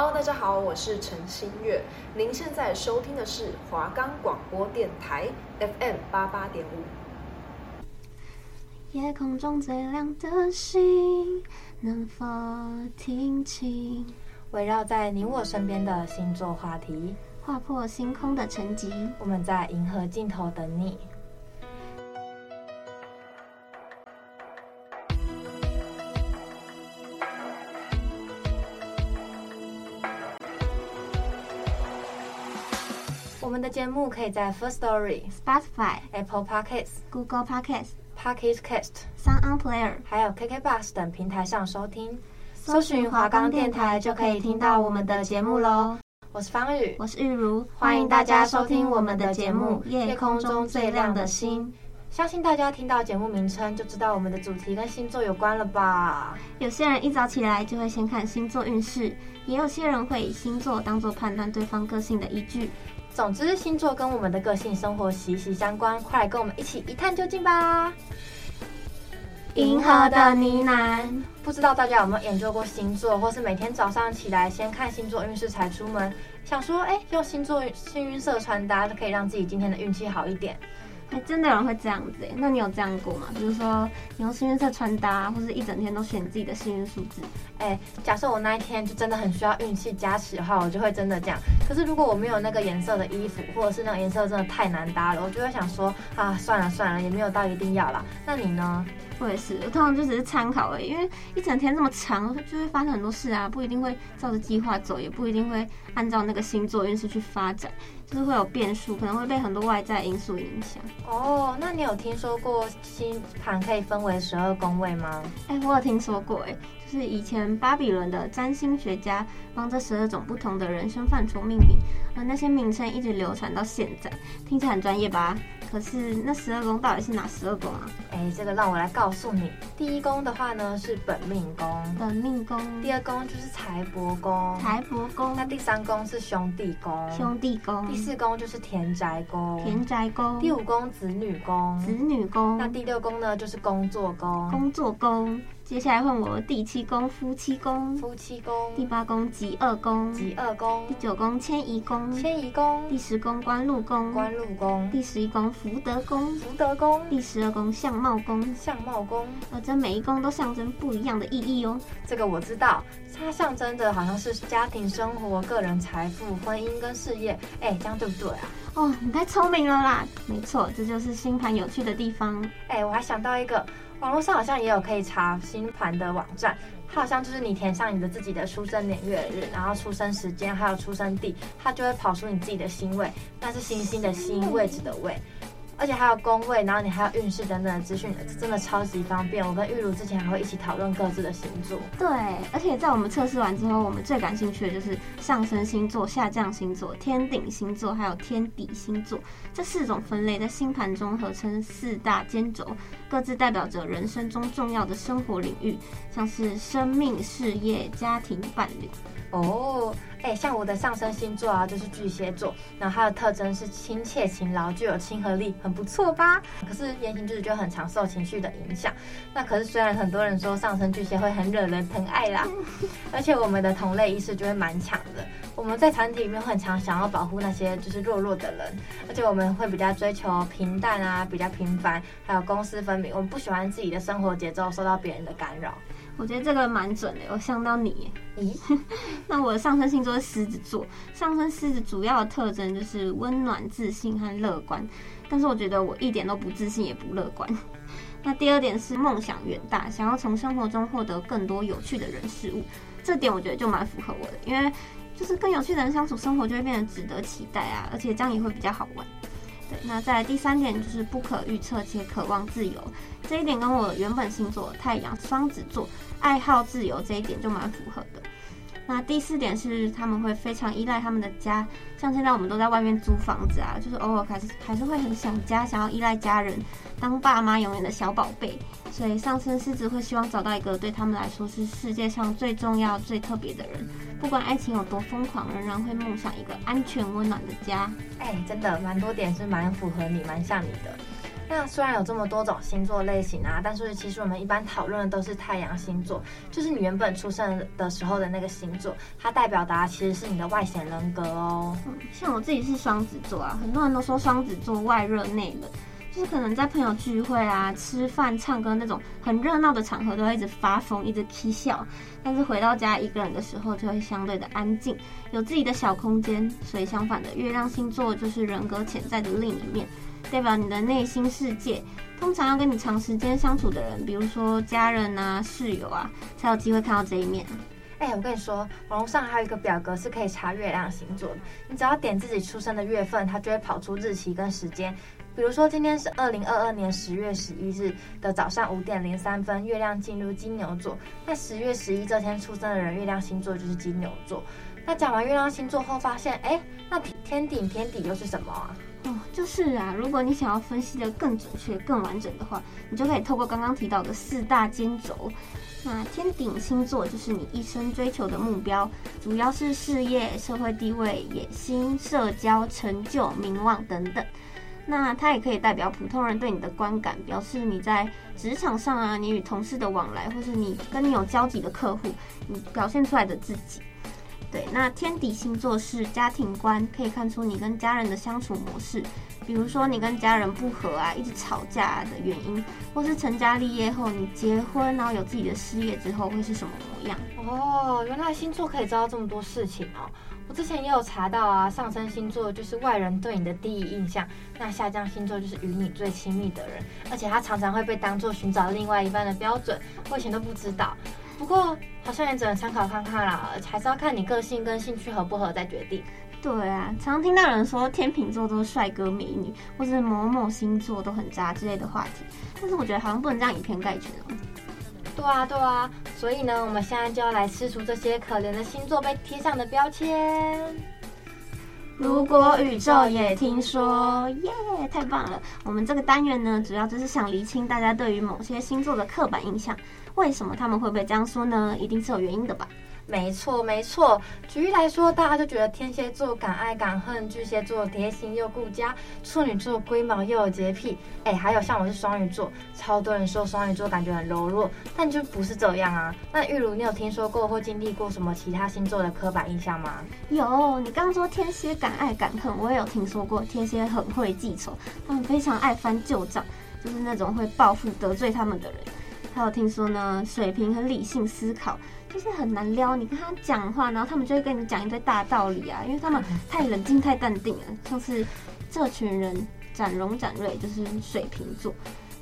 Hello，大家好，我是陈新月。您现在收听的是华冈广播电台 FM 八八点五。夜空中最亮的星，能否听清？围绕在你我身边的星座话题，划破星空的沉寂。我们在银河尽头等你。们的节目可以在 First Story、Spotify、Apple Podcasts、Google Podcasts、Pocket Cast、Sound On Player，还有 KK Bus 等平台上收听。搜寻华冈电台就可以听到我们的节目喽。我是方宇，我是玉如，欢迎大家收听我们的节目《夜空中最亮的星》。相信大家听到节目名称就知道我们的主题跟星座有关了吧？有些人一早起来就会先看星座运势，也有些人会以星座当做判断对方个性的依据。总之，星座跟我们的个性生活息息相关，快来跟我们一起一探究竟吧！银河的呢喃，不知道大家有没有研究过星座，或是每天早上起来先看星座运势才出门，想说，哎，用星座幸运色穿搭就可以让自己今天的运气好一点。还真的有人会这样子哎？那你有这样过吗？比如说你用幸运色穿搭，或是一整天都选自己的幸运数字。哎，假设我那一天就真的很需要运气加持的话，我就会真的这样。可是如果我没有那个颜色的衣服，或者是那个颜色真的太难搭了，我就会想说啊，算了算了，也没有到一定要啦。那你呢？我也是，我通常就只是参考而已，因为一整天这么长，就会发生很多事啊，不一定会照着计划走，也不一定会按照那个星座运势去发展。就是会有变数，可能会被很多外在因素影响。哦，那你有听说过星盘可以分为十二宫位吗？哎，我有听说过，哎，就是以前巴比伦的占星学家帮这十二种不同的人生范畴命名，而那些名称一直流传到现在，听起来很专业吧？可是那十二宫到底是哪十二宫啊？哎，这个让我来告诉你。第一宫的话呢是本命宫，本命宫。第二宫就是财帛宫，财帛宫。那第三宫是兄弟宫，兄弟宫。第四宫就是田宅宫，田宅宫。第五宫子女宫，子女宫。那第六宫呢就是工作宫，工作宫。接下来换我第七宫夫妻宫，夫妻宫；第八宫吉二宫，吉二宫；第九宫迁移宫，迁移宫；第十宫官禄宫，官禄宫；第十一宫福德宫，福德宫；第十二宫相貌宫，相貌宫。而这每一宫都象征不一样的意义哦。这个我知道，它象征的好像是家庭生活、个人财富、婚姻跟事业。哎，这样对不对啊？哦，你太聪明了啦！没错，这就是星盘有趣的地方。哎，我还想到一个。网络上好像也有可以查星盘的网站，它好像就是你填上你的自己的出生年月日，然后出生时间还有出生地，它就会跑出你自己的星位，那是星星的星，位置的位。而且还有宫位，然后你还有运势等等的资讯，真的超级方便。我跟玉茹之前还会一起讨论各自的星座。对，而且在我们测试完之后，我们最感兴趣的就是上升星座、下降星座、天顶星座，还有天底星座这四种分类，在星盘中合称四大尖轴，各自代表着人生中重要的生活领域，像是生命、事业、家庭、伴侣。哦。哎，像我的上升星座啊，就是巨蟹座，然后它的特征是亲切、勤劳、具有亲和力，很不错吧？可是言行举止就很常受情绪的影响。那可是虽然很多人说上升巨蟹会很惹人疼爱啦，而且我们的同类意识就会蛮强的。我们在团体里面很常想要保护那些就是弱弱的人，而且我们会比较追求平淡啊，比较平凡，还有公私分明。我们不喜欢自己的生活节奏受到别人的干扰。我觉得这个蛮准的，我想到你。咦，那我的上升星座是狮子座，上升狮子主要的特征就是温暖、自信和乐观。但是我觉得我一点都不自信，也不乐观。那第二点是梦想远大，想要从生活中获得更多有趣的人事物。这点我觉得就蛮符合我的，因为就是跟有趣的人相处，生活就会变得值得期待啊，而且这样也会比较好玩。对，那再来第三点就是不可预测且渴望自由，这一点跟我原本星座太阳双子座爱好自由这一点就蛮符合的。那第四点是他们会非常依赖他们的家，像现在我们都在外面租房子啊，就是偶尔还是还是会很想家，想要依赖家人，当爸妈永远的小宝贝。所以上升狮子会希望找到一个对他们来说是世界上最重要、最特别的人，不管爱情有多疯狂，仍然会梦想一个安全温暖的家。哎，真的蛮多点是蛮符合你，蛮像你的。那虽然有这么多种星座类型啊，但是其实我们一般讨论的都是太阳星座，就是你原本出生的时候的那个星座，它代表的其实是你的外显人格哦。像我自己是双子座啊，很多人都说双子座外热内冷。就是可能在朋友聚会啊、吃饭、唱歌那种很热闹的场合，都会一直发疯、一直起笑。但是回到家一个人的时候，就会相对的安静，有自己的小空间。所以相反的，月亮星座就是人格潜在的另一面，代表你的内心世界。通常要跟你长时间相处的人，比如说家人啊、室友啊，才有机会看到这一面。哎、我跟你说，网络上还有一个表格是可以查月亮星座的，你只要点自己出生的月份，它就会跑出日期跟时间。比如说，今天是二零二二年十月十一日的早上五点零三分，月亮进入金牛座。那十月十一这天出生的人，月亮星座就是金牛座。那讲完月亮星座后，发现，哎，那天顶天底又是什么啊？哦，就是啊，如果你想要分析的更准确、更完整的话，你就可以透过刚刚提到的四大尖轴。那天顶星座就是你一生追求的目标，主要是事业、社会地位、野心、社交、成就、名望等等。那它也可以代表普通人对你的观感，表示你在职场上啊，你与同事的往来，或是你跟你有交集的客户，你表现出来的自己。对，那天底星座是家庭观，可以看出你跟家人的相处模式，比如说你跟家人不和啊，一直吵架的原因，或是成家立业后你结婚，然后有自己的事业之后会是什么模样？哦，原来星座可以知道这么多事情哦。我之前也有查到啊，上升星座就是外人对你的第一印象，那下降星座就是与你最亲密的人，而且他常常会被当做寻找另外一半的标准。我以前都不知道，不过好像也只能参考看看啦，还是要看你个性跟兴趣合不合再决定。对啊，常听到人说天秤座都是帅哥美女，或是某某星座都很渣之类的话题，但是我觉得好像不能这样以偏概全哦。对啊，对啊，所以呢，我们现在就要来吃除这些可怜的星座被贴上的标签。如果宇宙也听说，耶太棒了！我们这个单元呢，主要就是想厘清大家对于某些星座的刻板印象，为什么他们会被这样说呢？一定是有原因的吧。没错，没错。举例来说，大家就觉得天蝎座敢爱敢恨，巨蟹座贴心又顾家，处女座龟毛又有洁癖。哎，还有像我是双鱼座，超多人说双鱼座感觉很柔弱，但就不是这样啊。那玉如，你有听说过或经历过什么其他星座的刻板印象吗？有，你刚刚说天蝎敢爱敢恨，我也有听说过。天蝎很会记仇，他们非常爱翻旧账，就是那种会报复得罪他们的人。还有听说呢，水瓶很理性思考。就是很难撩，你跟他讲话，然后他们就会跟你讲一堆大道理啊，因为他们太冷静、太淡定了。像是这群人展荣、展瑞，就是水瓶座，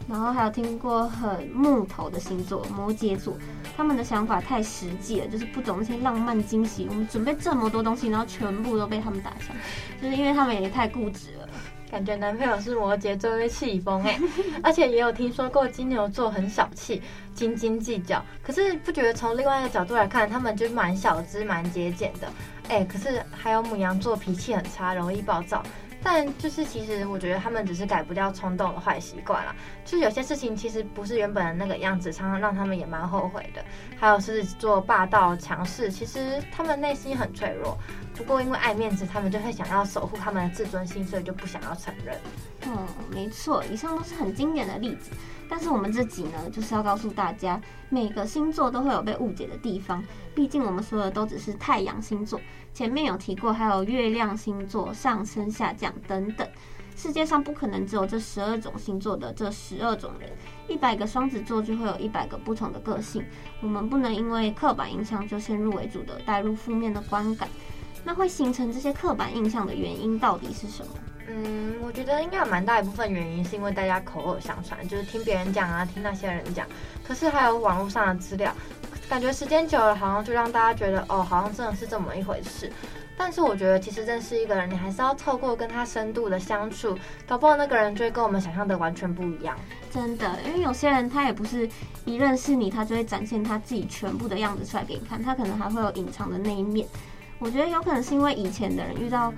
然后还有听过很木头的星座摩羯座，他们的想法太实际了，就是不懂那些浪漫惊喜。我们准备这么多东西，然后全部都被他们打消，就是因为他们也太固执了。感觉男朋友是摩羯座会气疯哎，而且也有听说过金牛座很小气、斤斤计较。可是不觉得从另外一个角度来看，他们就蛮小资、蛮节俭的哎。可是还有母羊座脾气很差，容易暴躁。但就是其实我觉得他们只是改不掉冲动的坏习惯啦。就是有些事情其实不是原本的那个样子，常常让他们也蛮后悔的。还有是做霸道强势，其实他们内心很脆弱。不过因为爱面子，他们就会想要守护他们的自尊心，所以就不想要承认。嗯，没错，以上都是很经典的例子。但是我们这集呢，就是要告诉大家，每个星座都会有被误解的地方。毕竟我们说的都只是太阳星座，前面有提过，还有月亮星座、上升、下降等等。世界上不可能只有这十二种星座的这十二种人，一百个双子座就会有一百个不同的个性。我们不能因为刻板印象就先入为主的带入负面的观感。那会形成这些刻板印象的原因到底是什么？嗯，我觉得应该有蛮大一部分原因是因为大家口耳相传，就是听别人讲啊，听那些人讲。可是还有网络上的资料，感觉时间久了，好像就让大家觉得哦，好像真的是这么一回事。但是我觉得，其实认识一个人，你还是要透过跟他深度的相处，搞不好那个人就会跟我们想象的完全不一样。真的，因为有些人他也不是一认识你，他就会展现他自己全部的样子出来给你看，他可能还会有隐藏的那一面。我觉得有可能是因为以前的人遇到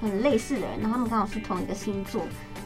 很类似的人，然后他们刚好是同一个星座，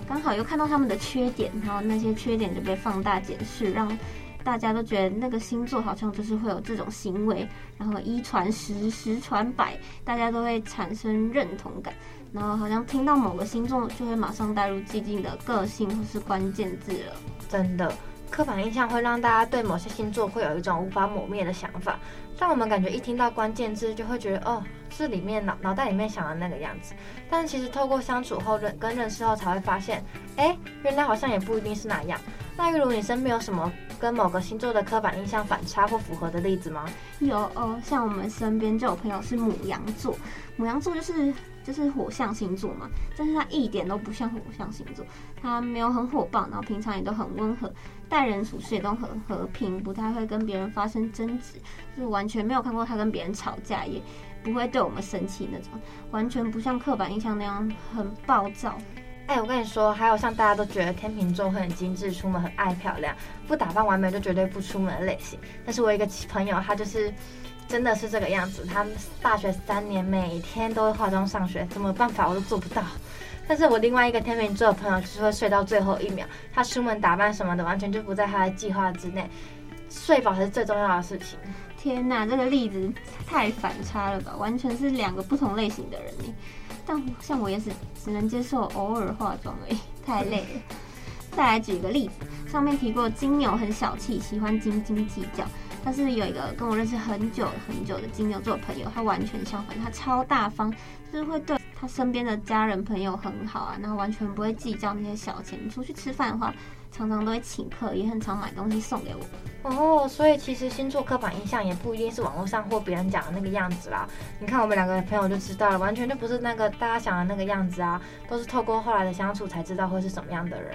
刚好又看到他们的缺点，然后那些缺点就被放大检视，让大家都觉得那个星座好像就是会有这种行为，然后一传十，十传百，大家都会产生认同感。然后好像听到某个星座就会马上带入既定的个性或是关键字了。真的，刻板印象会让大家对某些星座会有一种无法抹灭的想法，让我们感觉一听到关键字就会觉得哦，是里面脑脑袋里面想的那个样子。但其实透过相处后认跟认识后才会发现，哎，原来好像也不一定是那样。那玉如你身边有什么跟某个星座的刻板印象反差或符合的例子吗？有哦，像我们身边就有朋友是母羊座，母羊座就是就是火象星座嘛，但是他一点都不像火象星座，他没有很火爆，然后平常也都很温和，待人处事也都很和平，不太会跟别人发生争执，就是完全没有看过他跟别人吵架，也不会对我们生气那种，完全不像刻板印象那样很暴躁。哎、我跟你说，还有像大家都觉得天秤座会很精致，出门很爱漂亮，不打扮完美就绝对不出门的类型。但是我有一个朋友，他就是真的是这个样子。他大学三年每天都会化妆上学，怎么办法我都做不到。但是我另外一个天秤座的朋友，就是会睡到最后一秒，他出门打扮什么的完全就不在他的计划之内，睡饱才是最重要的事情。天哪，这个例子太反差了吧，完全是两个不同类型的人呢。但像我也是只能接受偶尔化妆而已，太累了。再来举一个例子，上面提过金牛很小气，喜欢斤斤计较。但是有一个跟我认识很久很久的金牛座朋友，他完全相反，他超大方，就是会对他身边的家人朋友很好啊，然后完全不会计较那些小钱。出去吃饭的话，常常都会请客，也很常买东西送给我。哦，所以其实星座刻板印象也不一定是网络上或别人讲的那个样子啦。你看我们两个朋友就知道了，完全就不是那个大家想的那个样子啊，都是透过后来的相处才知道会是什么样的人。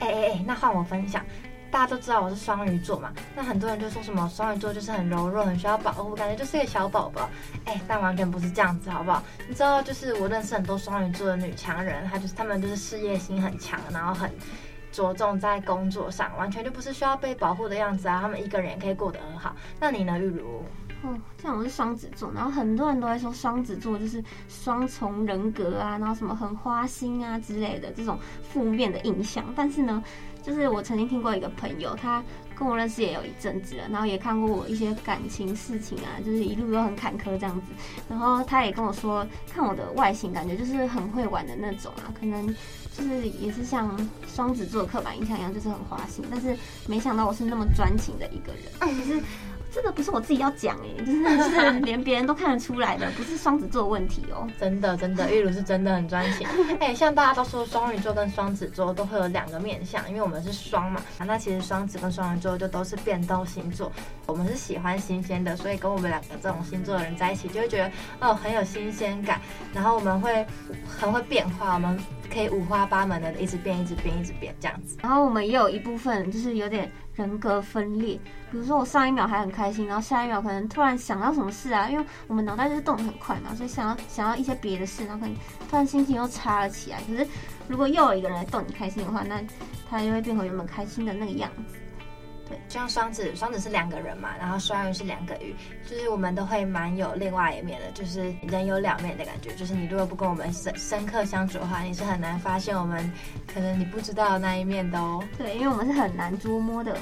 哎哎哎，那换我分享，大家都知道我是双鱼座嘛，那很多人就说什么双鱼座就是很柔弱，很需要保护，感觉就是一个小宝宝。哎，但完全不是这样子，好不好？你知道，就是我认识很多双鱼座的女强人，她就是她们就是事业心很强，然后很。着重在工作上，完全就不是需要被保护的样子啊！她们一个人也可以过得很好。那你呢，玉如？哦，像我是双子座，然后很多人都会说双子座就是双重人格啊，然后什么很花心啊之类的这种负面的印象。但是呢，就是我曾经听过一个朋友，他跟我认识也有一阵子了，然后也看过我一些感情事情啊，就是一路都很坎坷这样子。然后他也跟我说，看我的外形，感觉就是很会玩的那种啊，可能。就是也是像双子座刻板印象一样，就是很花心，但是没想到我是那么专情的一个人。其 实这个不是我自己要讲哎，就是是连别人都看得出来的，不是双子座问题哦。真的真的，玉如是真的很专情。哎，像大家都说双鱼座跟双子座都会有两个面相，因为我们是双嘛。那其实双子跟双鱼座就都是变动星座。我们是喜欢新鲜的，所以跟我们两个这种星座的人在一起，就会觉得哦很有新鲜感。然后我们会很会变化，我们。可以五花八门的一直变，一直变，一直变这样子。然后我们也有一部分就是有点人格分裂，比如说我上一秒还很开心，然后下一秒可能突然想到什么事啊，因为我们脑袋就是动得很快嘛，所以想要想要一些别的事，然后可能突然心情又差了起来。可是如果又有一个人来逗你开心的话，那他就会变回原本开心的那个样子。对，就像双子，双子是两个人嘛，然后双鱼是两个鱼，就是我们都会蛮有另外一面的，就是人有两面的感觉。就是你如果不跟我们深深刻相处的话，你是很难发现我们可能你不知道的那一面的哦。对，因为我们是很难捉摸的。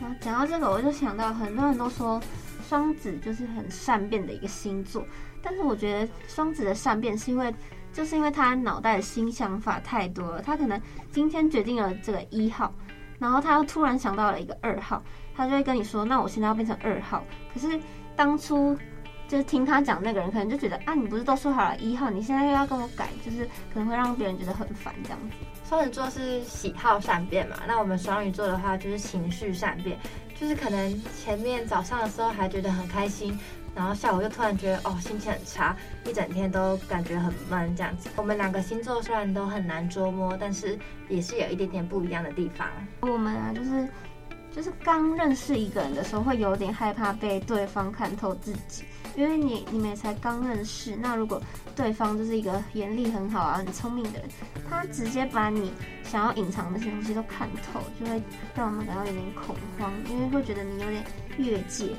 然后讲到这个，我就想到很多人都说双子就是很善变的一个星座，但是我觉得双子的善变是因为就是因为他脑袋的新想法太多了，他可能今天决定了这个一号。然后他又突然想到了一个二号，他就会跟你说：“那我现在要变成二号。”可是当初就是听他讲那个人，可能就觉得啊，你不是都说好了一号，你现在又要跟我改，就是可能会让别人觉得很烦这样子。双鱼座是喜好善变嘛，那我们双鱼座的话就是情绪善变，就是可能前面早上的时候还觉得很开心。然后下午又突然觉得哦，心情很差，一整天都感觉很闷这样子。我们两个星座虽然都很难捉摸，但是也是有一点点不一样的地方。我们啊，就是就是刚认识一个人的时候，会有点害怕被对方看透自己，因为你你们才刚认识。那如果对方就是一个眼力很好啊、很聪明的人，他直接把你想要隐藏那些东西都看透，就会让我们感到有点恐慌，因为会觉得你有点越界了。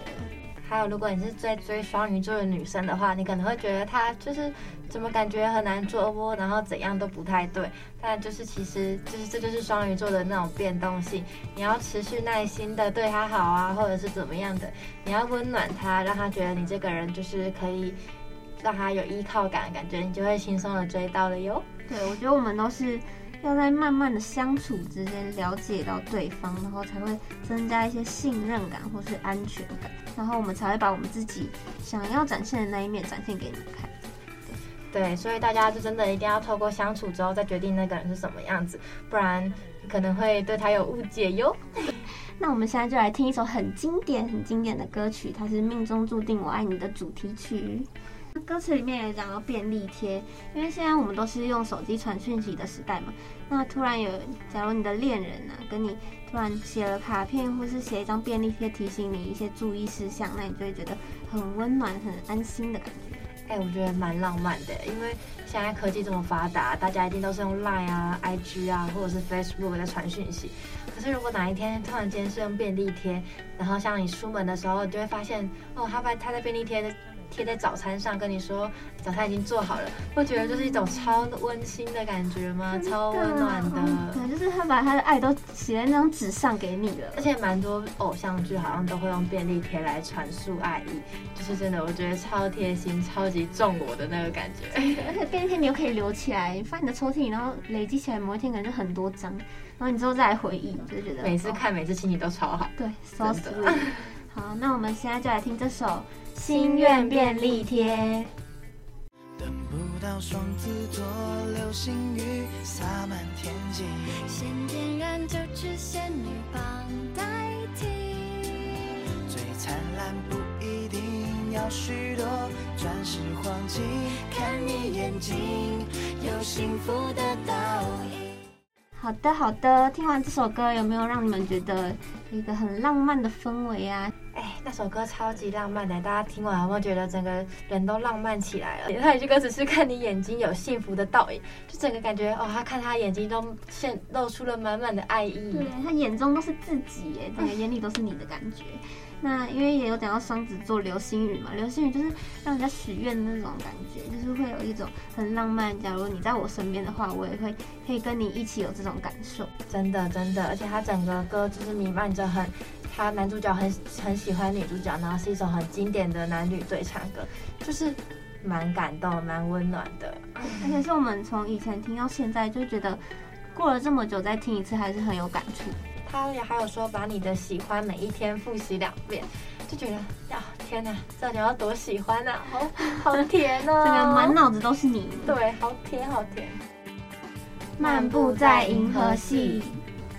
还有，如果你是在追双鱼座的女生的话，你可能会觉得她就是怎么感觉很难捉摸，然后怎样都不太对。但就是其实就是这就是双鱼座的那种变动性。你要持续耐心的对她好啊，或者是怎么样的，你要温暖她，让她觉得你这个人就是可以让他有依靠感的感觉，你就会轻松的追到了哟。对，我觉得我们都是要在慢慢的相处之间了解到对方，然后才会增加一些信任感或是安全感，然后我们才会把我们自己想要展现的那一面展现给你们看。对，所以大家就真的一定要透过相处之后再决定那个人是什么样子，不然可能会对他有误解哟。那我们现在就来听一首很经典、很经典的歌曲，它是《命中注定我爱你》的主题曲。歌词里面有讲到便利贴，因为现在我们都是用手机传讯息的时代嘛。那突然有，假如你的恋人啊跟你突然写了卡片，或是写一张便利贴提醒你一些注意事项，那你就会觉得很温暖、很安心的感觉。哎、我觉得蛮浪漫的，因为现在科技这么发达，大家一定都是用 Line 啊、IG 啊，或者是 Facebook 在传讯息。可是如果哪一天突然间是用便利贴，然后像你出门的时候，你就会发现，哦，他把他在便利贴的。贴在早餐上跟你说早餐已经做好了，会觉得就是一种超温馨的感觉吗？超温暖的。对，就是他把他的爱都写在那张纸上给你了。而且蛮多偶像剧好像都会用便利贴来传输爱意，就是真的，我觉得超贴心、超级重我的那个感觉。而且便利贴你又可以留起来，放你的抽屉，然后累积起来，某一天可能就很多张，然后你之后再来回忆，就觉得每次看、每次心情都超好。对，so sweet。好，那我们现在就来听这首。心愿便利贴。等不到双子座流星雨洒满天际，先点燃就只仙女棒代替。最灿烂不一定要许多钻石黄金，看你眼睛有幸福的倒影。好的，好的。听完这首歌，有没有让你们觉得一个很浪漫的氛围啊？哎，那首歌超级浪漫的，大家听完有没有觉得整个人都浪漫起来了？他一句歌词是看你眼睛有幸福的倒影，就整个感觉哦，他看他眼睛都现露出了满满的爱意。对，他眼中都是自己耶，整个眼里都是你的感觉。那因为也有讲到双子座流星雨嘛，流星雨就是让人家许愿的那种感觉，就是会有一种很浪漫。假如你在我身边的话，我也会可以跟你一起有这种感受。真的真的，而且他整个歌就是弥漫着很，他男主角很很喜欢女主角，然后是一首很经典的男女对唱歌，就是蛮感动、蛮温暖的。而且是我们从以前听到现在，就觉得过了这么久再听一次，还是很有感触。他也还有说，把你的喜欢每一天复习两遍，就觉得呀，天哪，这你要多喜欢啊，好好甜哦，这个满脑子都是你，对，好甜好甜。漫步在银河系，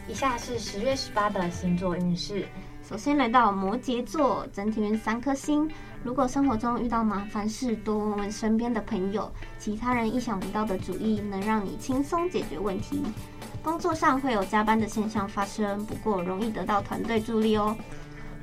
以下是十月十八的星座运势。首先来到摩羯座，整体运三颗星。如果生活中遇到麻烦事，多问问身边的朋友，其他人意想不到的主意能让你轻松解决问题。工作上会有加班的现象发生，不过容易得到团队助力哦。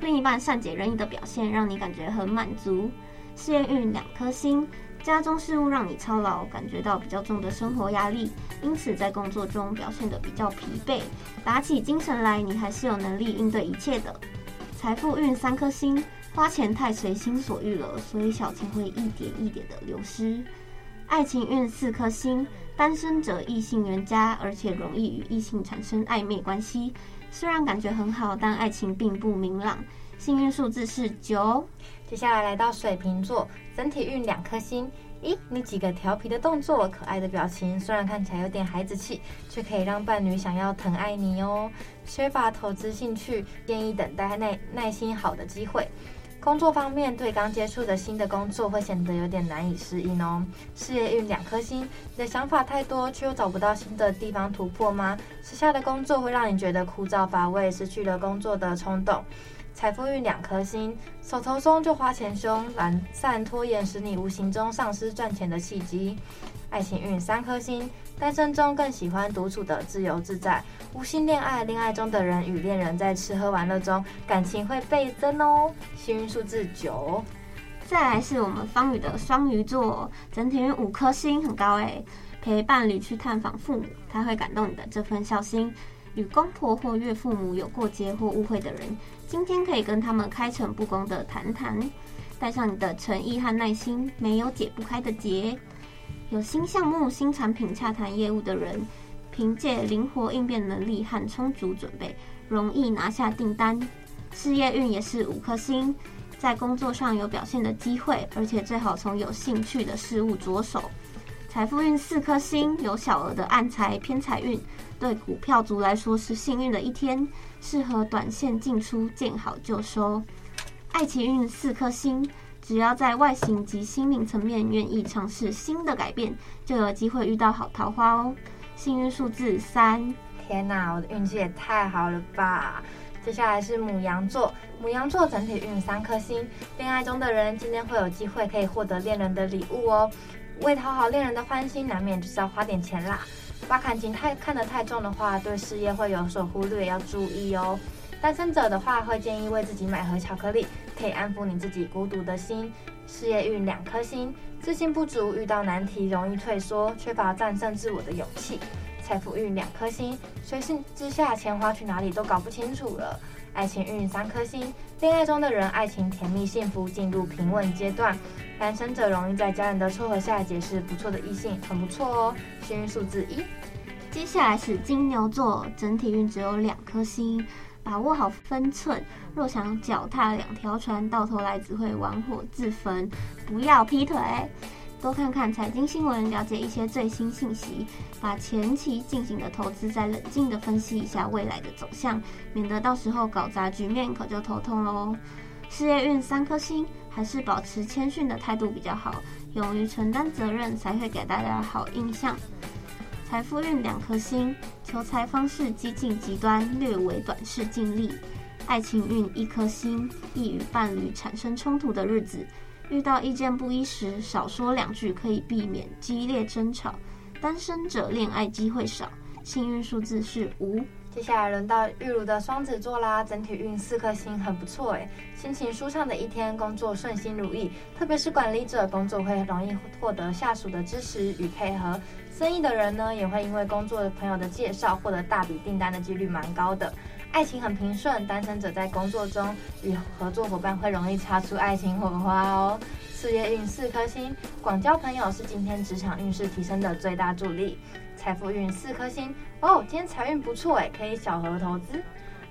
另一半善解人意的表现让你感觉很满足。事业运两颗星，家中事务让你操劳，感觉到比较重的生活压力，因此在工作中表现得比较疲惫。打起精神来，你还是有能力应对一切的。财富运三颗星，花钱太随心所欲了，所以小钱会一点一点的流失。爱情运四颗星。单身者异性缘佳，而且容易与异性产生暧昧关系。虽然感觉很好，但爱情并不明朗。幸运数字是九。接下来来到水瓶座，整体运两颗星。咦，你几个调皮的动作，可爱的表情，虽然看起来有点孩子气，却可以让伴侣想要疼爱你哦。缺乏投资兴趣，建议等待耐耐心好的机会。工作方面，对刚接触的新的工作会显得有点难以适应哦。事业运两颗星，你的想法太多，却又找不到新的地方突破吗？时下的工作会让你觉得枯燥乏味，失去了工作的冲动。财富运两颗星，手头松就花钱凶，懒散拖延使你无形中丧失赚钱的契机。爱情运三颗星。单身中更喜欢独处的自由自在，无心恋爱，恋爱中的人与恋人在吃喝玩乐中感情会倍增哦。幸运数字九。再来是我们方宇的双鱼座，整体运五颗星，很高诶。陪伴侣去探访父母，他会感动你的这份孝心。与公婆或岳父母有过节或误会的人，今天可以跟他们开诚布公的谈谈，带上你的诚意和耐心，没有解不开的结。有新项目、新产品洽谈业务的人，凭借灵活应变能力和充足准备，容易拿下订单。事业运也是五颗星，在工作上有表现的机会，而且最好从有兴趣的事物着手。财富运四颗星，有小额的暗财偏财运，对股票族来说是幸运的一天，适合短线进出，见好就收。爱情运四颗星，只要在外形及心灵层面愿意尝试新的改变，就有机会遇到好桃花哦。幸运数字三。天哪，我的运气也太好了吧！接下来是母羊座，母羊座整体运三颗星，恋爱中的人今天会有机会可以获得恋人的礼物哦。为讨好恋人的欢心，难免就是要花点钱啦。把感情太看得太重的话，对事业会有所忽略，要注意哦。单身者的话，会建议为自己买盒巧克力，可以安抚你自己孤独的心。事业运两颗星，自信不足，遇到难题容易退缩，缺乏战胜自我的勇气。财富运两颗星，随性之下钱花去哪里都搞不清楚了。爱情运三颗星，恋爱中的人爱情甜蜜幸福，进入平稳阶段。单身者容易在家人的撮合下结识不错的异性，很不错哦。幸运数字一。接下来是金牛座，整体运只有两颗星，把握好分寸。若想脚踏两条船，到头来只会玩火自焚。不要劈腿。多看看财经新闻，了解一些最新信息，把前期进行的投资再冷静的分析一下未来的走向，免得到时候搞砸局面，可就头痛喽。事业运三颗星，还是保持谦逊的态度比较好，勇于承担责任才会给大家好印象。财富运两颗星，求财方式激进极端，略为短视近利。爱情运一颗星，易与伴侣产生冲突的日子。遇到意见不一时，少说两句可以避免激烈争吵。单身者恋爱机会少，幸运数字是五。接下来轮到玉如的双子座啦，整体运四颗星，很不错哎，心情舒畅的一天，工作顺心如意。特别是管理者，工作会容易获得下属的支持与配合。生意的人呢，也会因为工作的朋友的介绍，获得大笔订单的几率蛮高的。爱情很平顺，单身者在工作中与合作伙伴会容易擦出爱情火花哦。事业运四颗星，广交朋友是今天职场运势提升的最大助力。财富运四颗星哦，今天财运不错诶，可以小额投资。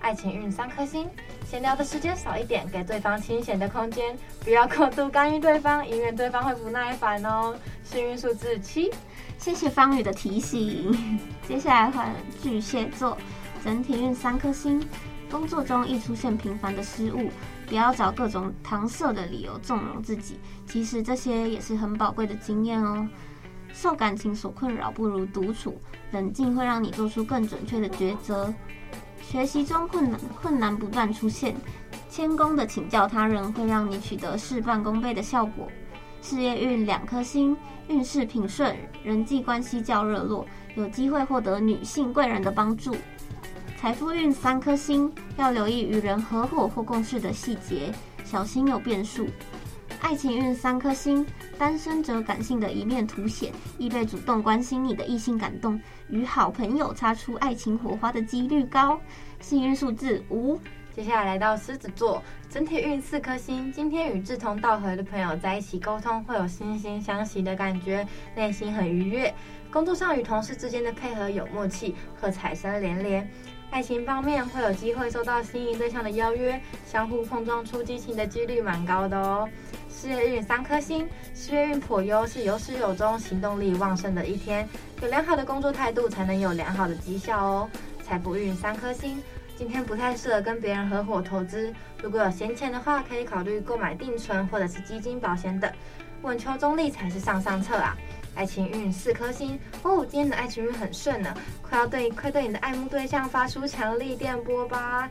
爱情运三颗星，闲聊的时间少一点，给对方清闲的空间，不要过度干预对方，以免对方会不耐烦哦。幸运数字七，谢谢方宇的提醒。接下来换巨蟹座。整体运三颗星，工作中易出现频繁的失误，不要找各种搪塞的理由纵容自己，其实这些也是很宝贵的经验哦。受感情所困扰，不如独处，冷静会让你做出更准确的抉择。学习中困难困难不断出现，谦恭的请教他人会让你取得事半功倍的效果。事业运两颗星，运势平顺，人际关系较热络，有机会获得女性贵人的帮助。财富运三颗星，要留意与人合伙或共事的细节，小心有变数。爱情运三颗星，单身者感性的一面凸显，易被主动关心你的异性感动，与好朋友擦出爱情火花的几率高。幸运数字五。接下来来到狮子座，整体运四颗星，今天与志同道合的朋友在一起沟通，会有惺惺相惜的感觉，内心很愉悦。工作上与同事之间的配合有默契，和财神连连。爱情方面会有机会收到心仪对象的邀约，相互碰撞出激情的几率蛮高的哦。事业运三颗星，事业运颇优，是有始有终、行动力旺盛的一天。有良好的工作态度，才能有良好的绩效哦。财富运三颗星，今天不太适合跟别人合伙投资，如果有闲钱的话，可以考虑购买定存或者是基金、保险等。稳求中立才是上上策啊。爱情运四颗星哦，今天的爱情运很顺呢，快要对快对你的爱慕对象发出强力电波吧！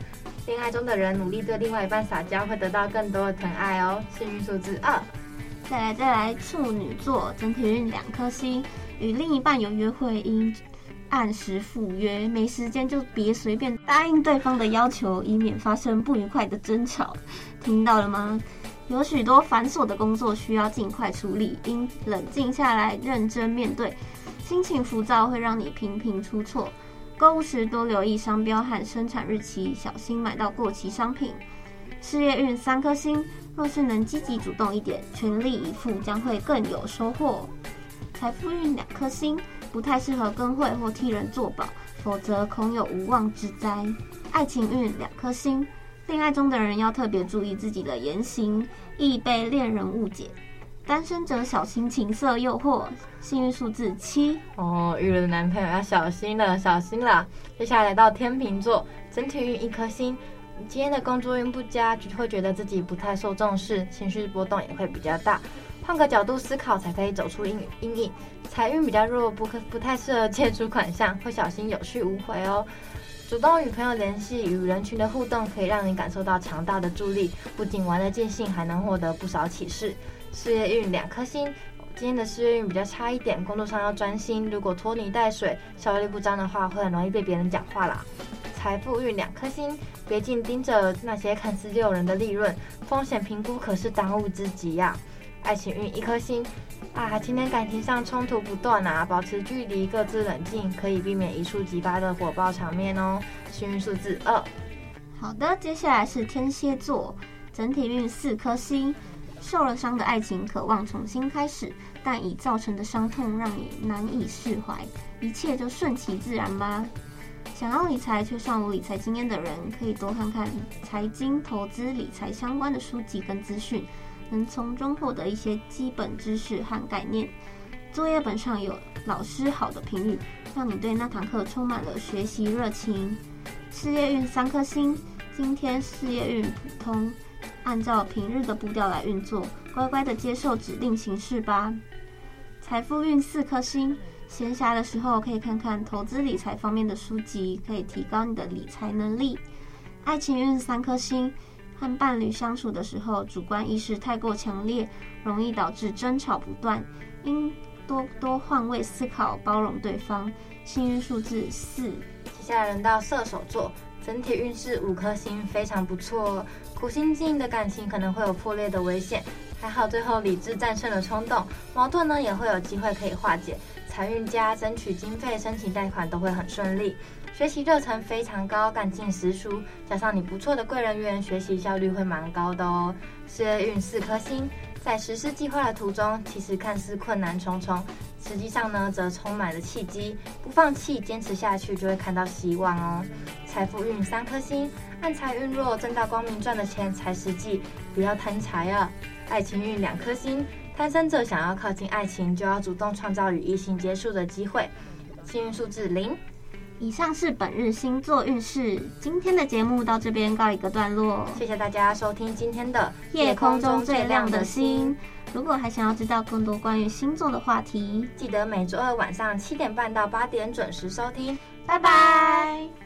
恋爱中的人努力对另外一半撒娇，会得到更多的疼爱哦。幸运数字二，再来再来，处女座整体运两颗星，与另一半有约会应按时赴约，没时间就别随便答应对方的要求，以免发生不愉快的争吵。听到了吗？有许多繁琐的工作需要尽快处理，应冷静下来，认真面对。心情浮躁会让你频频出错。购物时多留意商标和生产日期，小心买到过期商品。事业运三颗星，若是能积极主动一点，全力以赴，将会更有收获。财富运两颗星，不太适合跟会或替人作保，否则恐有无妄之灾。爱情运两颗星。恋爱中的人要特别注意自己的言行，易被恋人误解。单身者小心情色诱惑，幸运数字七。哦，遇了男朋友要小心了，小心了。接下来到天秤座，整体运一颗星。今天的工作运不佳，就会觉得自己不太受重视，情绪波动也会比较大。换个角度思考，才可以走出阴阴影。财运比较弱，不可不太适合借出款项，会小心有去无回哦。主动与朋友联系，与人群的互动，可以让你感受到强大的助力，不仅玩得尽兴，还能获得不少启示。事业运两颗星，今天的事业运比较差一点，工作上要专心。如果拖泥带水、效率不彰的话，会很容易被别人讲话啦。财富运两颗星，别尽盯着那些看似诱人的利润，风险评估可是当务之急呀。爱情运一颗星。啊，今天感情上冲突不断啊，保持距离，各自冷静，可以避免一触即发的火爆场面哦。幸运数字二。好的，接下来是天蝎座，整体运四颗星。受了伤的爱情渴望重新开始，但已造成的伤痛让你难以释怀，一切就顺其自然吧。想要理财却尚无理财经验的人，可以多看看财经、投资、理财相关的书籍跟资讯。能从中获得一些基本知识和概念。作业本上有老师好的评语，让你对那堂课充满了学习热情。事业运三颗星，今天事业运普通，按照平日的步调来运作，乖乖的接受指令行事吧。财富运四颗星，闲暇的时候可以看看投资理财方面的书籍，可以提高你的理财能力。爱情运三颗星。和伴侣相处的时候，主观意识太过强烈，容易导致争吵不断。应多多换位思考，包容对方。幸运数字四。接下来轮到射手座，整体运势五颗星，非常不错。苦心经营的感情可能会有破裂的危险，还好最后理智战胜了冲动，矛盾呢也会有机会可以化解。财运佳，争取经费、申请贷款都会很顺利。学习热忱非常高，干劲十足，加上你不错的贵人缘，学习效率会蛮高的哦。事业运四颗星，在实施计划的途中，其实看似困难重重，实际上呢，则充满了契机。不放弃，坚持下去，就会看到希望哦。财富运三颗星，暗财运弱，正大光明赚的钱才实际，不要贪财啊。爱情运两颗星，单身者想要靠近爱情，就要主动创造与异性接触的机会。幸运数字零。以上是本日星座运势，今天的节目到这边告一个段落。谢谢大家收听今天的夜空中最亮的星。如果还想要知道更多关于星座的话题，记得每周二晚上七点半到八点准时收听。拜拜。